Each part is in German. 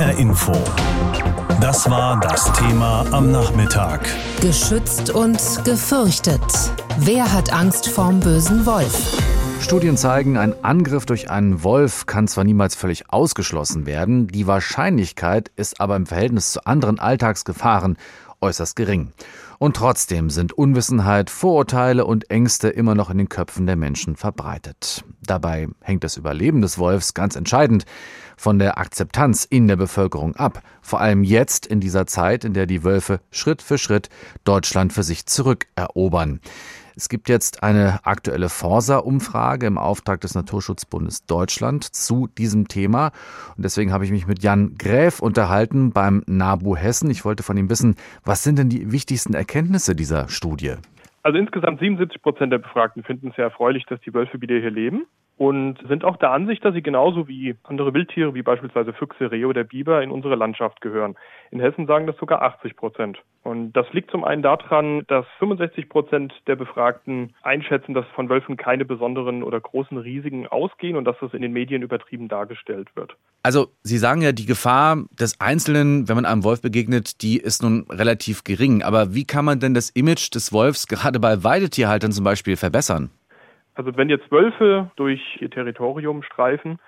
HR Info. Das war das Thema am Nachmittag. Geschützt und gefürchtet. Wer hat Angst vorm bösen Wolf? Studien zeigen, ein Angriff durch einen Wolf kann zwar niemals völlig ausgeschlossen werden, die Wahrscheinlichkeit ist aber im Verhältnis zu anderen Alltagsgefahren äußerst gering. Und trotzdem sind Unwissenheit, Vorurteile und Ängste immer noch in den Köpfen der Menschen verbreitet. Dabei hängt das Überleben des Wolfs ganz entscheidend von der Akzeptanz in der Bevölkerung ab. Vor allem jetzt in dieser Zeit, in der die Wölfe Schritt für Schritt Deutschland für sich zurückerobern. Es gibt jetzt eine aktuelle Forsa-Umfrage im Auftrag des Naturschutzbundes Deutschland zu diesem Thema. Und deswegen habe ich mich mit Jan Gräf unterhalten beim NABU Hessen. Ich wollte von ihm wissen, was sind denn die wichtigsten Erkenntnisse dieser Studie? Also insgesamt 77 Prozent der Befragten finden es sehr erfreulich, dass die Wölfe wieder hier leben und sind auch der Ansicht, dass sie genauso wie andere Wildtiere, wie beispielsweise Füchse, Rehe oder Biber, in unsere Landschaft gehören. In Hessen sagen das sogar 80 Prozent. Und das liegt zum einen daran, dass 65 Prozent der Befragten einschätzen, dass von Wölfen keine besonderen oder großen Risiken ausgehen und dass das in den Medien übertrieben dargestellt wird. Also Sie sagen ja, die Gefahr des Einzelnen, wenn man einem Wolf begegnet, die ist nun relativ gering. Aber wie kann man denn das Image des Wolfs gerade bei Weidetierhaltern zum Beispiel verbessern? Also wenn jetzt Wölfe durch ihr Territorium streifen,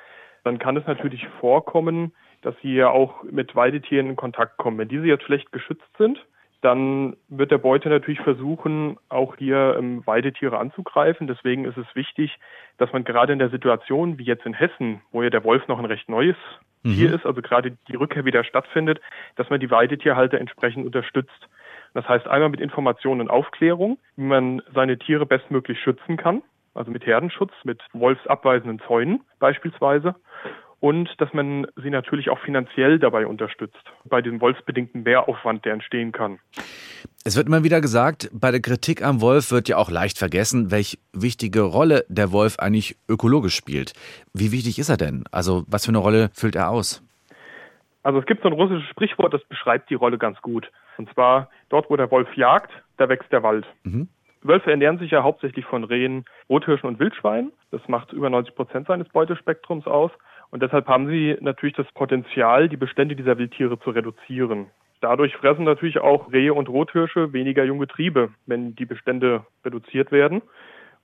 dann kann es natürlich vorkommen, dass sie ja auch mit Weidetieren in Kontakt kommen. Wenn diese jetzt schlecht geschützt sind, dann wird der Beute natürlich versuchen, auch hier ähm, Weidetiere anzugreifen. Deswegen ist es wichtig, dass man gerade in der Situation wie jetzt in Hessen, wo ja der Wolf noch ein recht neues mhm. Tier ist, also gerade die Rückkehr wieder stattfindet, dass man die Weidetierhalter entsprechend unterstützt. Das heißt einmal mit Informationen und Aufklärung, wie man seine Tiere bestmöglich schützen kann also mit Herdenschutz, mit wolfsabweisenden Zäunen beispielsweise. Und dass man sie natürlich auch finanziell dabei unterstützt, bei dem wolfsbedingten Mehraufwand, der entstehen kann. Es wird immer wieder gesagt, bei der Kritik am Wolf wird ja auch leicht vergessen, welche wichtige Rolle der Wolf eigentlich ökologisch spielt. Wie wichtig ist er denn? Also was für eine Rolle füllt er aus? Also es gibt so ein russisches Sprichwort, das beschreibt die Rolle ganz gut. Und zwar, dort wo der Wolf jagt, da wächst der Wald. Mhm. Wölfe ernähren sich ja hauptsächlich von Rehen, Rothirschen und Wildschweinen. Das macht über 90 Prozent seines Beutespektrums aus. Und deshalb haben sie natürlich das Potenzial, die Bestände dieser Wildtiere zu reduzieren. Dadurch fressen natürlich auch Rehe und Rothirsche weniger junge Triebe, wenn die Bestände reduziert werden.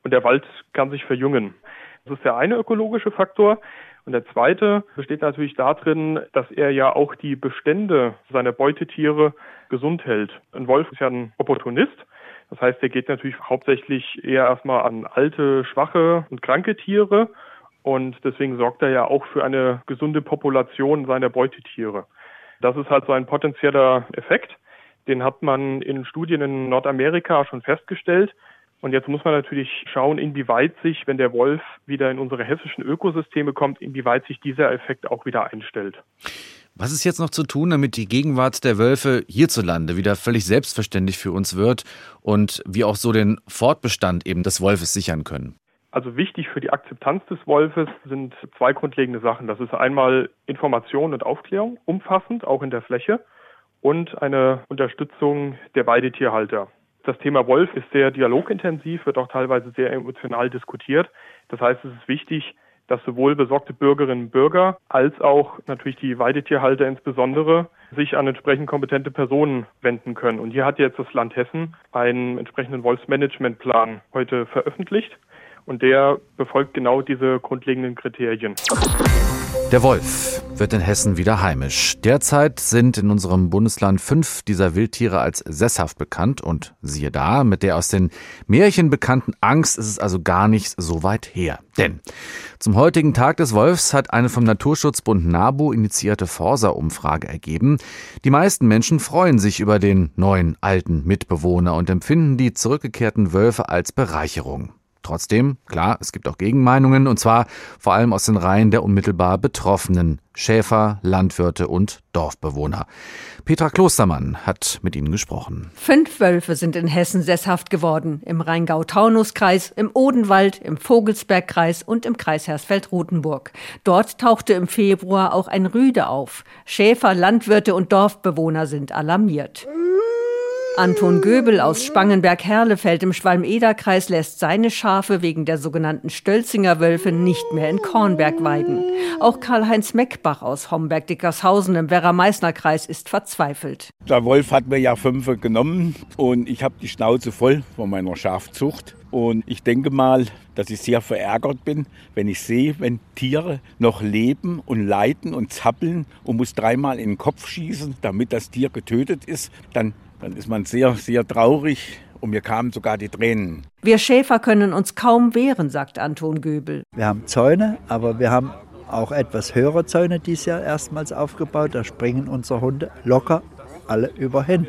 Und der Wald kann sich verjüngen. Das ist der eine ökologische Faktor. Und der zweite besteht natürlich darin, dass er ja auch die Bestände seiner Beutetiere gesund hält. Ein Wolf ist ja ein Opportunist. Das heißt, er geht natürlich hauptsächlich eher erstmal an alte, schwache und kranke Tiere. Und deswegen sorgt er ja auch für eine gesunde Population seiner Beutetiere. Das ist halt so ein potenzieller Effekt. Den hat man in Studien in Nordamerika schon festgestellt. Und jetzt muss man natürlich schauen, inwieweit sich, wenn der Wolf wieder in unsere hessischen Ökosysteme kommt, inwieweit sich dieser Effekt auch wieder einstellt. Was ist jetzt noch zu tun, damit die Gegenwart der Wölfe hierzulande wieder völlig selbstverständlich für uns wird und wir auch so den Fortbestand eben des Wolfes sichern können? Also wichtig für die Akzeptanz des Wolfes sind zwei grundlegende Sachen. Das ist einmal Information und Aufklärung, umfassend, auch in der Fläche, und eine Unterstützung der Weidetierhalter. Das Thema Wolf ist sehr dialogintensiv, wird auch teilweise sehr emotional diskutiert. Das heißt, es ist wichtig, dass sowohl besorgte Bürgerinnen und Bürger als auch natürlich die Weidetierhalter insbesondere sich an entsprechend kompetente Personen wenden können. Und hier hat jetzt das Land Hessen einen entsprechenden Wolfsmanagementplan heute veröffentlicht und der befolgt genau diese grundlegenden Kriterien. Der Wolf wird in Hessen wieder heimisch. Derzeit sind in unserem Bundesland fünf dieser Wildtiere als sesshaft bekannt und siehe da, mit der aus den Märchen bekannten Angst ist es also gar nicht so weit her. Denn zum heutigen Tag des Wolfs hat eine vom Naturschutzbund NABU initiierte Forsa-Umfrage ergeben. Die meisten Menschen freuen sich über den neuen alten Mitbewohner und empfinden die zurückgekehrten Wölfe als Bereicherung. Trotzdem, klar, es gibt auch Gegenmeinungen, und zwar vor allem aus den Reihen der unmittelbar Betroffenen Schäfer, Landwirte und Dorfbewohner. Petra Klostermann hat mit ihnen gesprochen. Fünf Wölfe sind in Hessen sesshaft geworden. Im Rheingau-Taunus-Kreis, im Odenwald, im Vogelsbergkreis und im Kreis Hersfeld-Rotenburg. Dort tauchte im Februar auch ein Rüde auf. Schäfer, Landwirte und Dorfbewohner sind alarmiert. Anton Göbel aus Spangenberg-Herlefeld im Schwalm-Eder-Kreis lässt seine Schafe wegen der sogenannten Stölzinger Wölfe nicht mehr in Kornberg weiden. Auch Karl-Heinz Meckbach aus Homberg-Dickershausen im Werra-Meißner-Kreis ist verzweifelt. Der Wolf hat mir ja fünf genommen und ich habe die Schnauze voll von meiner Schafzucht. Und ich denke mal, dass ich sehr verärgert bin, wenn ich sehe, wenn Tiere noch leben und leiden und zappeln und muss dreimal in den Kopf schießen, damit das Tier getötet ist, dann dann ist man sehr, sehr traurig und mir kamen sogar die Tränen. Wir Schäfer können uns kaum wehren, sagt Anton Göbel. Wir haben Zäune, aber wir haben auch etwas höhere Zäune dieses Jahr erstmals aufgebaut. Da springen unsere Hunde locker alle überhin.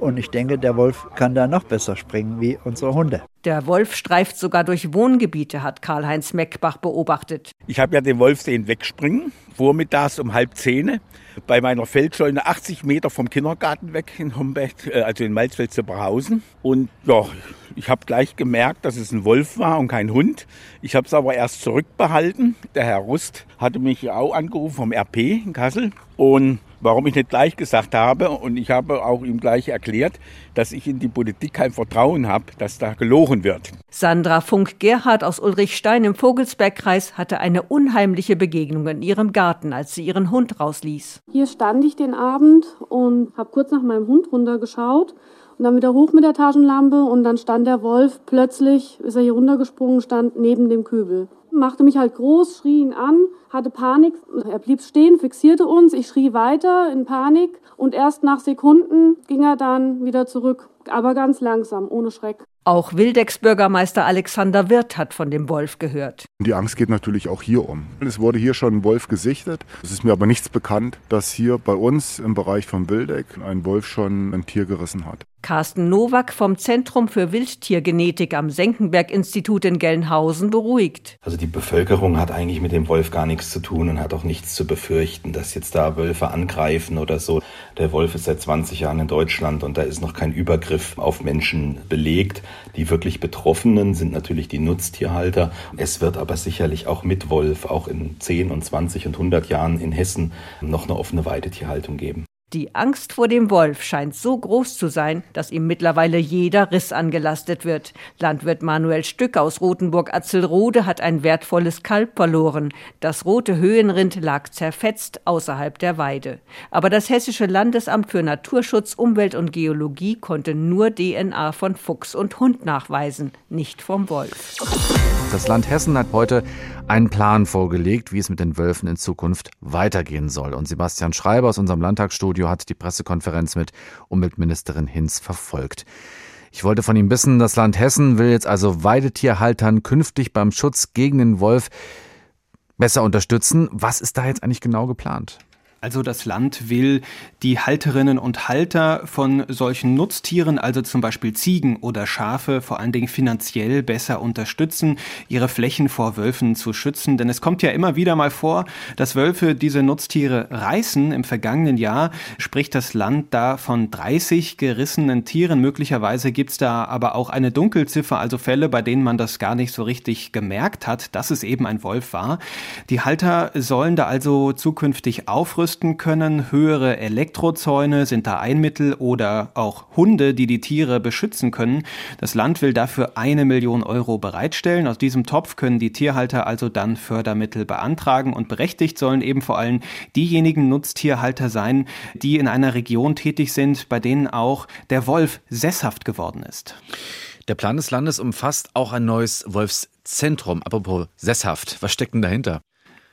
Und ich denke, der Wolf kann da noch besser springen wie unsere Hunde. Der Wolf streift sogar durch Wohngebiete, hat Karl-Heinz Meckbach beobachtet. Ich habe ja den Wolf sehen wegspringen, vormittags um halb zehn, bei meiner Feldscheune 80 Meter vom Kindergarten weg in Homberg, äh, also in Malzfeld-Zipperhausen. Und ja, ich habe gleich gemerkt, dass es ein Wolf war und kein Hund. Ich habe es aber erst zurückbehalten. Der Herr Rust hatte mich auch angerufen vom RP in Kassel. Und warum ich nicht gleich gesagt habe. Und ich habe auch ihm gleich erklärt, dass ich in die Politik kein Vertrauen habe, dass da gelogen wird. Sandra Funk-Gerhardt aus Ulrichstein im Vogelsbergkreis hatte eine unheimliche Begegnung in ihrem Garten, als sie ihren Hund rausließ. Hier stand ich den Abend und habe kurz nach meinem Hund runtergeschaut und dann wieder hoch mit der Taschenlampe und dann stand der Wolf plötzlich, ist er hier runtergesprungen, stand neben dem Kübel machte mich halt groß, schrie ihn an, hatte Panik. Er blieb stehen, fixierte uns. Ich schrie weiter in Panik und erst nach Sekunden ging er dann wieder zurück, aber ganz langsam, ohne Schreck. Auch Wildecks Bürgermeister Alexander Wirth hat von dem Wolf gehört. Die Angst geht natürlich auch hier um. Es wurde hier schon ein Wolf gesichtet. Es ist mir aber nichts bekannt, dass hier bei uns im Bereich von Wildeck ein Wolf schon ein Tier gerissen hat. Carsten Nowak vom Zentrum für Wildtiergenetik am Senckenberg-Institut in Gelnhausen beruhigt. Also die Bevölkerung hat eigentlich mit dem Wolf gar nichts zu tun und hat auch nichts zu befürchten, dass jetzt da Wölfe angreifen oder so. Der Wolf ist seit 20 Jahren in Deutschland und da ist noch kein Übergriff auf Menschen belegt. Die wirklich Betroffenen sind natürlich die Nutztierhalter. Es wird aber sicherlich auch mit Wolf auch in 10 und 20 und 100 Jahren in Hessen noch eine offene Weidetierhaltung geben. Die Angst vor dem Wolf scheint so groß zu sein, dass ihm mittlerweile jeder Riss angelastet wird. Landwirt Manuel Stück aus Rothenburg-Atzelrode hat ein wertvolles Kalb verloren. Das rote Höhenrind lag zerfetzt außerhalb der Weide. Aber das Hessische Landesamt für Naturschutz, Umwelt und Geologie konnte nur DNA von Fuchs und Hund nachweisen, nicht vom Wolf. Das Land Hessen hat heute einen Plan vorgelegt, wie es mit den Wölfen in Zukunft weitergehen soll. Und Sebastian Schreiber aus unserem Landtagsstudio hat die Pressekonferenz mit Umweltministerin Hinz verfolgt. Ich wollte von ihm wissen, das Land Hessen will jetzt also Weidetierhaltern künftig beim Schutz gegen den Wolf besser unterstützen. Was ist da jetzt eigentlich genau geplant? Also das Land will die Halterinnen und Halter von solchen Nutztieren, also zum Beispiel Ziegen oder Schafe, vor allen Dingen finanziell besser unterstützen, ihre Flächen vor Wölfen zu schützen. Denn es kommt ja immer wieder mal vor, dass Wölfe diese Nutztiere reißen. Im vergangenen Jahr spricht das Land da von 30 gerissenen Tieren. Möglicherweise gibt's da aber auch eine Dunkelziffer, also Fälle, bei denen man das gar nicht so richtig gemerkt hat, dass es eben ein Wolf war. Die Halter sollen da also zukünftig aufrüsten ausrüsten können. Höhere Elektrozäune sind da ein Mittel oder auch Hunde, die die Tiere beschützen können. Das Land will dafür eine Million Euro bereitstellen. Aus diesem Topf können die Tierhalter also dann Fördermittel beantragen und berechtigt sollen eben vor allem diejenigen Nutztierhalter sein, die in einer Region tätig sind, bei denen auch der Wolf sesshaft geworden ist. Der Plan des Landes umfasst auch ein neues Wolfszentrum. Apropos sesshaft, was steckt denn dahinter?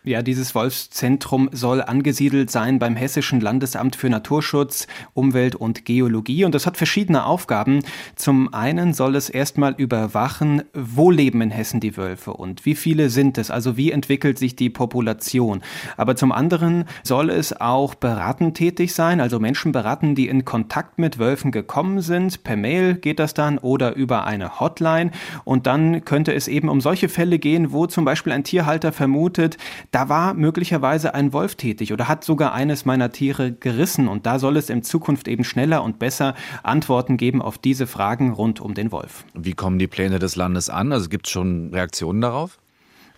Ja, dieses Wolfszentrum soll angesiedelt sein beim Hessischen Landesamt für Naturschutz, Umwelt und Geologie und das hat verschiedene Aufgaben. Zum einen soll es erstmal überwachen, wo leben in Hessen die Wölfe und wie viele sind es, also wie entwickelt sich die Population. Aber zum anderen soll es auch beratend tätig sein, also Menschen beraten, die in Kontakt mit Wölfen gekommen sind. Per Mail geht das dann oder über eine Hotline und dann könnte es eben um solche Fälle gehen, wo zum Beispiel ein Tierhalter vermutet, da war möglicherweise ein Wolf tätig oder hat sogar eines meiner Tiere gerissen und da soll es in Zukunft eben schneller und besser Antworten geben auf diese Fragen rund um den Wolf. Wie kommen die Pläne des Landes an? Also gibt es schon Reaktionen darauf?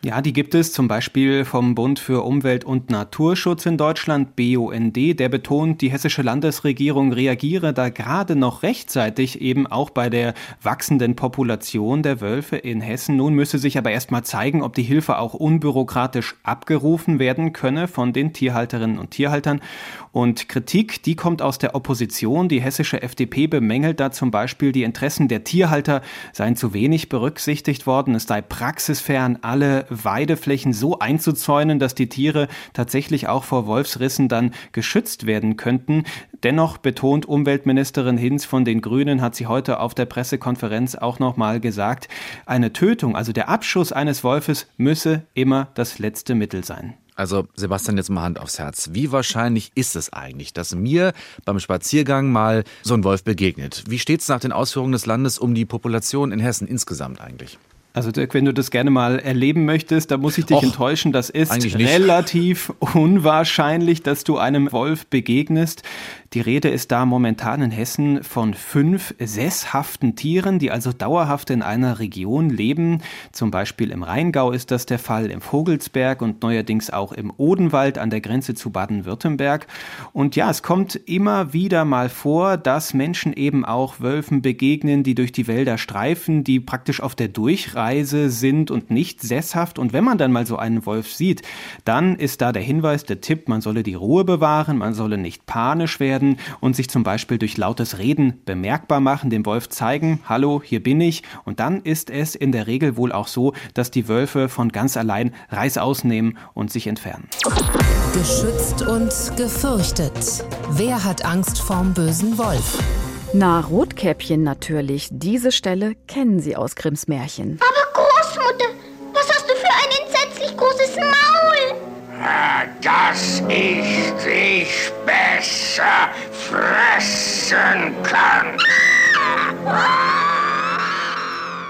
Ja, die gibt es zum Beispiel vom Bund für Umwelt und Naturschutz in Deutschland, BUND. Der betont, die hessische Landesregierung reagiere da gerade noch rechtzeitig eben auch bei der wachsenden Population der Wölfe in Hessen. Nun müsse sich aber erst mal zeigen, ob die Hilfe auch unbürokratisch abgerufen werden könne von den Tierhalterinnen und Tierhaltern. Und Kritik, die kommt aus der Opposition. Die hessische FDP bemängelt da zum Beispiel, die Interessen der Tierhalter seien zu wenig berücksichtigt worden. Es sei praxisfern, alle Weideflächen so einzuzäunen, dass die Tiere tatsächlich auch vor Wolfsrissen dann geschützt werden könnten. Dennoch betont Umweltministerin Hinz von den Grünen, hat sie heute auf der Pressekonferenz auch nochmal gesagt, eine Tötung, also der Abschuss eines Wolfes, müsse immer das letzte Mittel sein. Also Sebastian, jetzt mal Hand aufs Herz. Wie wahrscheinlich ist es eigentlich, dass mir beim Spaziergang mal so ein Wolf begegnet? Wie steht es nach den Ausführungen des Landes um die Population in Hessen insgesamt eigentlich? Also Dirk, wenn du das gerne mal erleben möchtest, da muss ich dich Och, enttäuschen. Das ist relativ unwahrscheinlich, dass du einem Wolf begegnest. Die Rede ist da momentan in Hessen von fünf sesshaften Tieren, die also dauerhaft in einer Region leben. Zum Beispiel im Rheingau ist das der Fall, im Vogelsberg und neuerdings auch im Odenwald an der Grenze zu Baden-Württemberg. Und ja, es kommt immer wieder mal vor, dass Menschen eben auch Wölfen begegnen, die durch die Wälder streifen, die praktisch auf der Durchreise sind und nicht sesshaft. Und wenn man dann mal so einen Wolf sieht, dann ist da der Hinweis, der Tipp, man solle die Ruhe bewahren, man solle nicht panisch werden und sich zum Beispiel durch lautes Reden bemerkbar machen, dem Wolf zeigen, hallo, hier bin ich. Und dann ist es in der Regel wohl auch so, dass die Wölfe von ganz allein Reißaus nehmen und sich entfernen. Geschützt und gefürchtet. Wer hat Angst vorm bösen Wolf? Na, Rotkäppchen natürlich. Diese Stelle kennen Sie aus Grimms Märchen. Aber Großmutter, was hast du für ein entsetzlich großes Maul? dass ich dich besser fressen kann.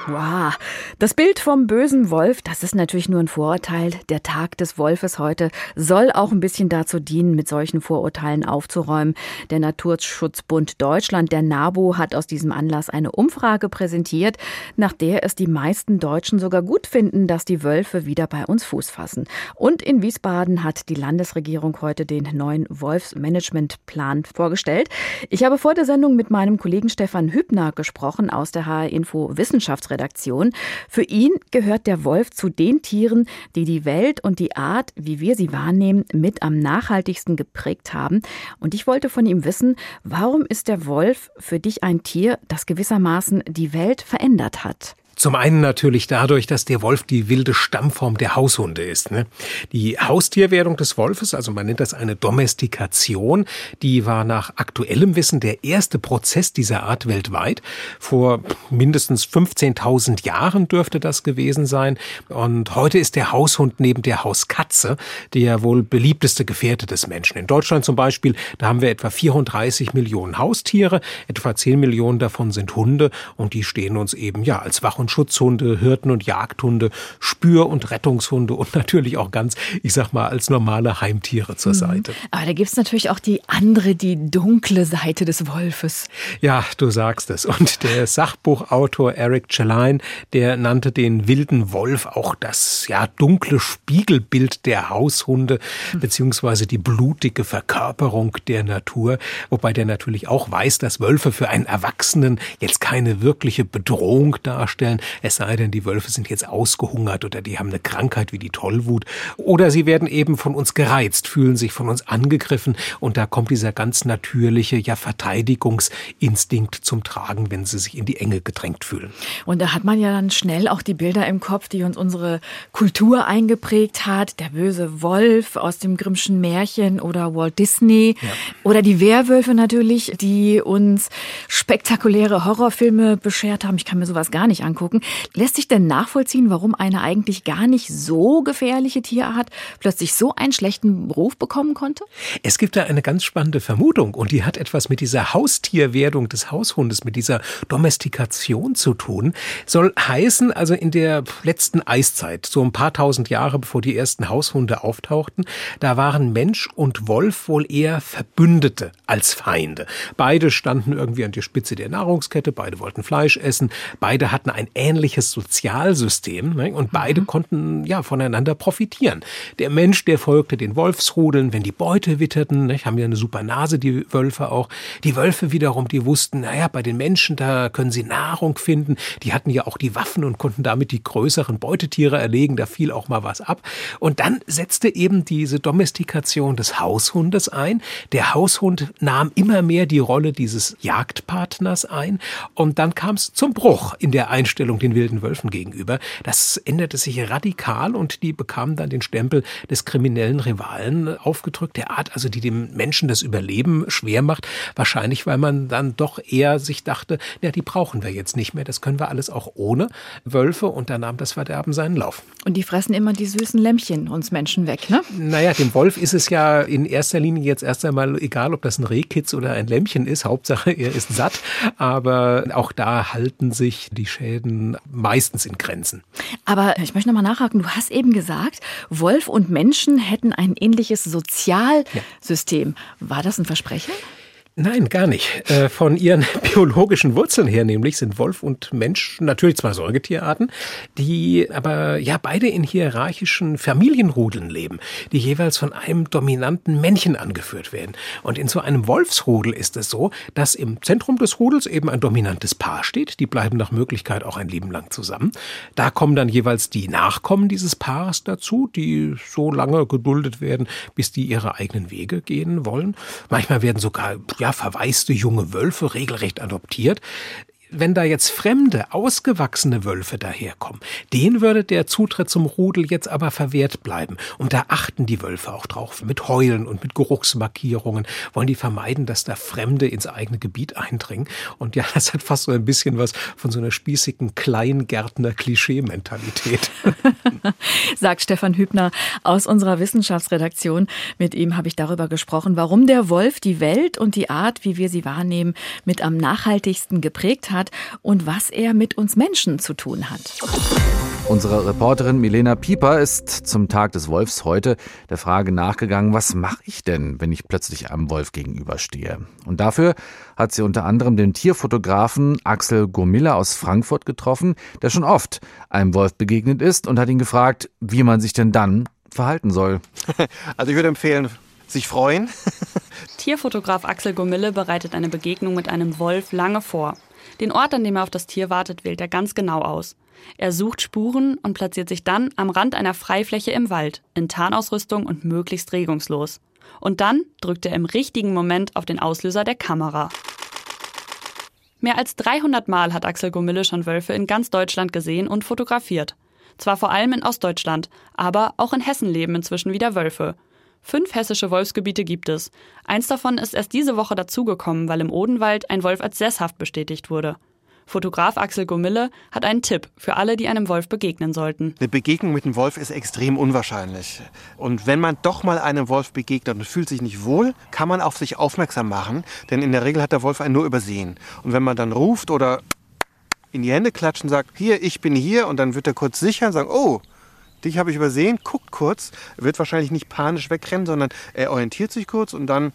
Wow, das Bild vom bösen Wolf, das ist natürlich nur ein Vorurteil. Der Tag des Wolfes heute soll auch ein bisschen dazu dienen, mit solchen Vorurteilen aufzuräumen. Der Naturschutzbund Deutschland, der NABU, hat aus diesem Anlass eine Umfrage präsentiert, nach der es die meisten Deutschen sogar gut finden, dass die Wölfe wieder bei uns Fuß fassen. Und in Wiesbaden hat die Landesregierung heute den neuen Wolfsmanagementplan vorgestellt. Ich habe vor der Sendung mit meinem Kollegen Stefan Hübner gesprochen aus der HR Info Wissenschaftsredaktion. Für ihn gehört der Wolf zu den Tieren, die die Welt und die Art, wie wir sie wahrnehmen, mit am nachhaltigsten geprägt haben. Und ich wollte von ihm wissen, warum ist der Wolf für dich ein Tier, das gewissermaßen die Welt verändert hat? Zum einen natürlich dadurch, dass der Wolf die wilde Stammform der Haushunde ist. Ne? Die Haustierwerdung des Wolfes, also man nennt das eine Domestikation, die war nach aktuellem Wissen der erste Prozess dieser Art weltweit. Vor mindestens 15.000 Jahren dürfte das gewesen sein. Und heute ist der Haushund neben der Hauskatze der wohl beliebteste Gefährte des Menschen. In Deutschland zum Beispiel, da haben wir etwa 34 Millionen Haustiere, etwa 10 Millionen davon sind Hunde und die stehen uns eben ja als Wach- und Schutzhunde, Hirten- und Jagdhunde, Spür- und Rettungshunde und natürlich auch ganz, ich sag mal, als normale Heimtiere zur mhm. Seite. Aber da gibt es natürlich auch die andere, die dunkle Seite des Wolfes. Ja, du sagst es. Und der Sachbuchautor Eric Challine, der nannte den wilden Wolf auch das ja dunkle Spiegelbild der Haushunde, mhm. beziehungsweise die blutige Verkörperung der Natur, wobei der natürlich auch weiß, dass Wölfe für einen Erwachsenen jetzt keine wirkliche Bedrohung darstellen, es sei denn, die Wölfe sind jetzt ausgehungert oder die haben eine Krankheit wie die Tollwut oder sie werden eben von uns gereizt, fühlen sich von uns angegriffen und da kommt dieser ganz natürliche ja Verteidigungsinstinkt zum Tragen, wenn sie sich in die Enge gedrängt fühlen. Und da hat man ja dann schnell auch die Bilder im Kopf, die uns unsere Kultur eingeprägt hat, der böse Wolf aus dem Grimmschen Märchen oder Walt Disney ja. oder die Werwölfe natürlich, die uns spektakuläre Horrorfilme beschert haben. Ich kann mir sowas gar nicht angucken angucken. Lässt sich denn nachvollziehen, warum eine eigentlich gar nicht so gefährliche Tierart plötzlich so einen schlechten Ruf bekommen konnte? Es gibt da eine ganz spannende Vermutung und die hat etwas mit dieser Haustierwerdung des Haushundes, mit dieser Domestikation zu tun. Soll heißen, also in der letzten Eiszeit, so ein paar tausend Jahre bevor die ersten Haushunde auftauchten, da waren Mensch und Wolf wohl eher Verbündete als Feinde. Beide standen irgendwie an der Spitze der Nahrungskette, beide wollten Fleisch essen, beide hatten ein ähnliches Sozialsystem ne? und beide mhm. konnten ja voneinander profitieren. Der Mensch, der folgte den Wolfsrudeln, wenn die Beute witterten, ne? haben ja eine super Nase, die Wölfe auch. Die Wölfe wiederum, die wussten, naja, bei den Menschen, da können sie Nahrung finden. Die hatten ja auch die Waffen und konnten damit die größeren Beutetiere erlegen. Da fiel auch mal was ab. Und dann setzte eben diese Domestikation des Haushundes ein. Der Haushund nahm immer mehr die Rolle dieses Jagdpartners ein. Und dann kam es zum Bruch in der Einstellung den wilden Wölfen gegenüber. Das änderte sich radikal und die bekamen dann den Stempel des kriminellen Rivalen aufgedrückt. Der Art also, die dem Menschen das Überleben schwer macht. Wahrscheinlich, weil man dann doch eher sich dachte, ja, die brauchen wir jetzt nicht mehr. Das können wir alles auch ohne Wölfe. Und da nahm das Verderben seinen Lauf. Und die fressen immer die süßen Lämmchen uns Menschen weg, ne? Naja, dem Wolf ist es ja in erster Linie jetzt erst einmal egal, ob das ein Rehkitz oder ein Lämmchen ist. Hauptsache, er ist satt. Aber auch da halten sich die Schäden meistens in Grenzen. Aber ich möchte nochmal nachhaken. Du hast eben gesagt, Wolf und Menschen hätten ein ähnliches Sozialsystem. Ja. War das ein Versprechen? Nein, gar nicht. Äh, von ihren biologischen Wurzeln her nämlich sind Wolf und Mensch natürlich zwei Säugetierarten, die aber ja beide in hierarchischen Familienrudeln leben, die jeweils von einem dominanten Männchen angeführt werden. Und in so einem Wolfsrudel ist es so, dass im Zentrum des Rudels eben ein dominantes Paar steht. Die bleiben nach Möglichkeit auch ein Leben lang zusammen. Da kommen dann jeweils die Nachkommen dieses Paares dazu, die so lange geduldet werden, bis die ihre eigenen Wege gehen wollen. Manchmal werden sogar ja verwaiste junge Wölfe regelrecht adoptiert wenn da jetzt fremde, ausgewachsene Wölfe daherkommen, denen würde der Zutritt zum Rudel jetzt aber verwehrt bleiben. Und da achten die Wölfe auch drauf. Mit Heulen und mit Geruchsmarkierungen wollen die vermeiden, dass da Fremde ins eigene Gebiet eindringen. Und ja, das hat fast so ein bisschen was von so einer spießigen Kleingärtner-Klischee-Mentalität. Sagt Stefan Hübner aus unserer Wissenschaftsredaktion. Mit ihm habe ich darüber gesprochen, warum der Wolf die Welt und die Art, wie wir sie wahrnehmen, mit am nachhaltigsten geprägt hat hat und was er mit uns Menschen zu tun hat. Unsere Reporterin Milena Pieper ist zum Tag des Wolfs heute der Frage nachgegangen, was mache ich denn, wenn ich plötzlich einem Wolf gegenüberstehe? Und dafür hat sie unter anderem den Tierfotografen Axel Gomilla aus Frankfurt getroffen, der schon oft einem Wolf begegnet ist und hat ihn gefragt, wie man sich denn dann verhalten soll. Also ich würde empfehlen, sich freuen. Tierfotograf Axel Gomille bereitet eine Begegnung mit einem Wolf lange vor. Den Ort, an dem er auf das Tier wartet, wählt er ganz genau aus. Er sucht Spuren und platziert sich dann am Rand einer Freifläche im Wald, in Tarnausrüstung und möglichst regungslos. Und dann drückt er im richtigen Moment auf den Auslöser der Kamera. Mehr als 300 Mal hat Axel Gomille schon Wölfe in ganz Deutschland gesehen und fotografiert. Zwar vor allem in Ostdeutschland, aber auch in Hessen leben inzwischen wieder Wölfe. Fünf hessische Wolfsgebiete gibt es. Eins davon ist erst diese Woche dazugekommen, weil im Odenwald ein Wolf als sesshaft bestätigt wurde. Fotograf Axel Gomille hat einen Tipp für alle, die einem Wolf begegnen sollten. Eine Begegnung mit einem Wolf ist extrem unwahrscheinlich. Und wenn man doch mal einem Wolf begegnet und fühlt sich nicht wohl, kann man auf sich aufmerksam machen, denn in der Regel hat der Wolf einen nur übersehen. Und wenn man dann ruft oder in die Hände klatscht und sagt, hier, ich bin hier, und dann wird er kurz sicher und sagen, oh, dich habe ich übersehen, guckt kurz, wird wahrscheinlich nicht panisch wegrennen, sondern er orientiert sich kurz und dann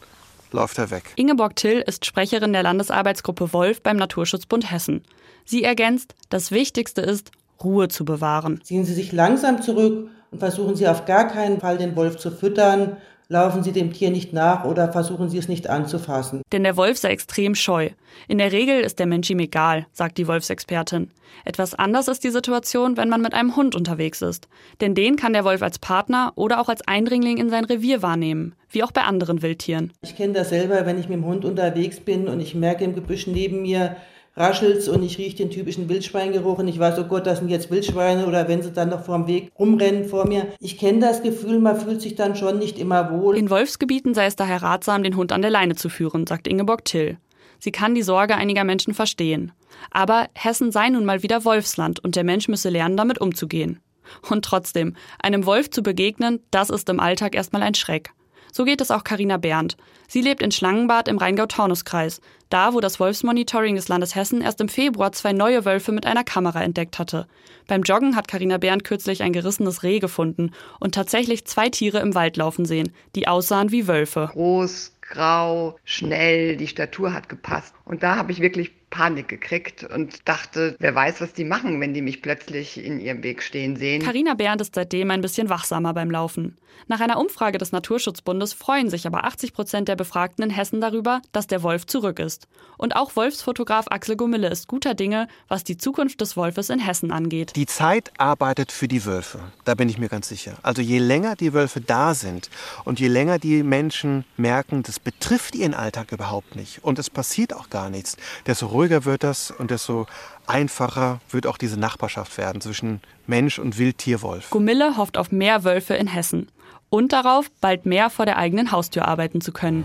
läuft er weg. Ingeborg Till ist Sprecherin der Landesarbeitsgruppe Wolf beim Naturschutzbund Hessen. Sie ergänzt, das Wichtigste ist, Ruhe zu bewahren. Ziehen Sie sich langsam zurück und versuchen Sie auf gar keinen Fall den Wolf zu füttern Laufen Sie dem Tier nicht nach oder versuchen Sie es nicht anzufassen. Denn der Wolf sei extrem scheu. In der Regel ist der Mensch ihm egal, sagt die Wolfsexpertin. Etwas anders ist die Situation, wenn man mit einem Hund unterwegs ist. Denn den kann der Wolf als Partner oder auch als Eindringling in sein Revier wahrnehmen, wie auch bei anderen Wildtieren. Ich kenne das selber, wenn ich mit dem Hund unterwegs bin und ich merke im Gebüsch neben mir, raschelt's und ich rieche den typischen Wildschweingeruch und ich weiß, oh Gott, das sind jetzt Wildschweine oder wenn sie dann noch vorm Weg rumrennen vor mir. Ich kenne das Gefühl, man fühlt sich dann schon nicht immer wohl. In Wolfsgebieten sei es daher ratsam, den Hund an der Leine zu führen, sagt Ingeborg Till. Sie kann die Sorge einiger Menschen verstehen. Aber Hessen sei nun mal wieder Wolfsland und der Mensch müsse lernen, damit umzugehen. Und trotzdem, einem Wolf zu begegnen, das ist im Alltag erstmal ein Schreck. So geht es auch Karina Berndt. Sie lebt in Schlangenbad im Rheingau-Taunus-Kreis, da wo das Wolfsmonitoring des Landes Hessen erst im Februar zwei neue Wölfe mit einer Kamera entdeckt hatte. Beim Joggen hat Karina Berndt kürzlich ein gerissenes Reh gefunden und tatsächlich zwei Tiere im Wald laufen sehen, die aussahen wie Wölfe. Groß, grau, schnell, die Statur hat gepasst. Und da habe ich wirklich Panik gekriegt und dachte, wer weiß, was die machen, wenn die mich plötzlich in ihrem Weg stehen sehen. Carina Behrendt ist seitdem ein bisschen wachsamer beim Laufen. Nach einer Umfrage des Naturschutzbundes freuen sich aber 80 Prozent der Befragten in Hessen darüber, dass der Wolf zurück ist. Und auch Wolfsfotograf Axel Gomille ist guter Dinge, was die Zukunft des Wolfes in Hessen angeht. Die Zeit arbeitet für die Wölfe, da bin ich mir ganz sicher. Also je länger die Wölfe da sind und je länger die Menschen merken, das betrifft ihren Alltag überhaupt nicht und es passiert auch gar nichts, desto ruhiger wird das und desto einfacher wird auch diese Nachbarschaft werden zwischen Mensch und Wildtierwolf. Gomille hofft auf mehr Wölfe in Hessen und darauf, bald mehr vor der eigenen Haustür arbeiten zu können.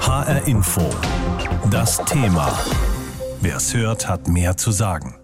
HR Info. Das Thema. Wer es hört, hat mehr zu sagen.